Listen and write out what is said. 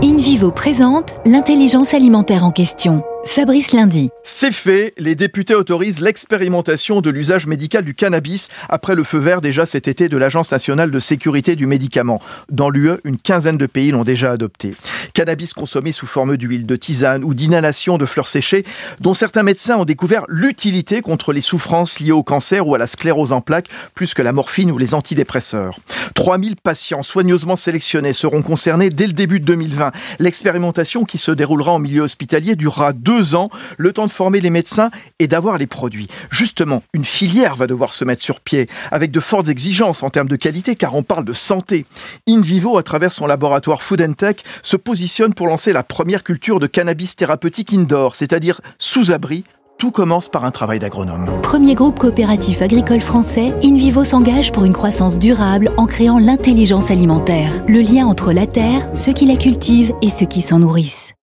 in Présente l'intelligence alimentaire en question. Fabrice Lundi. C'est fait, les députés autorisent l'expérimentation de l'usage médical du cannabis après le feu vert déjà cet été de l'Agence nationale de sécurité du médicament. Dans l'UE, une quinzaine de pays l'ont déjà adopté. Cannabis consommé sous forme d'huile de tisane ou d'inhalation de fleurs séchées, dont certains médecins ont découvert l'utilité contre les souffrances liées au cancer ou à la sclérose en plaques, plus que la morphine ou les antidépresseurs. 3000 patients soigneusement sélectionnés seront concernés dès le début de 2020. L'expérimentation qui se déroulera en milieu hospitalier durera deux ans, le temps de former les médecins et d'avoir les produits. Justement, une filière va devoir se mettre sur pied, avec de fortes exigences en termes de qualité, car on parle de santé. InVivo, à travers son laboratoire Food Tech, se positionne pour lancer la première culture de cannabis thérapeutique indoor, c'est-à-dire sous abri tout commence par un travail d'agronome. Premier groupe coopératif agricole français, InVivo s'engage pour une croissance durable en créant l'intelligence alimentaire, le lien entre la terre, ceux qui la cultivent et ceux qui s'en nourrissent.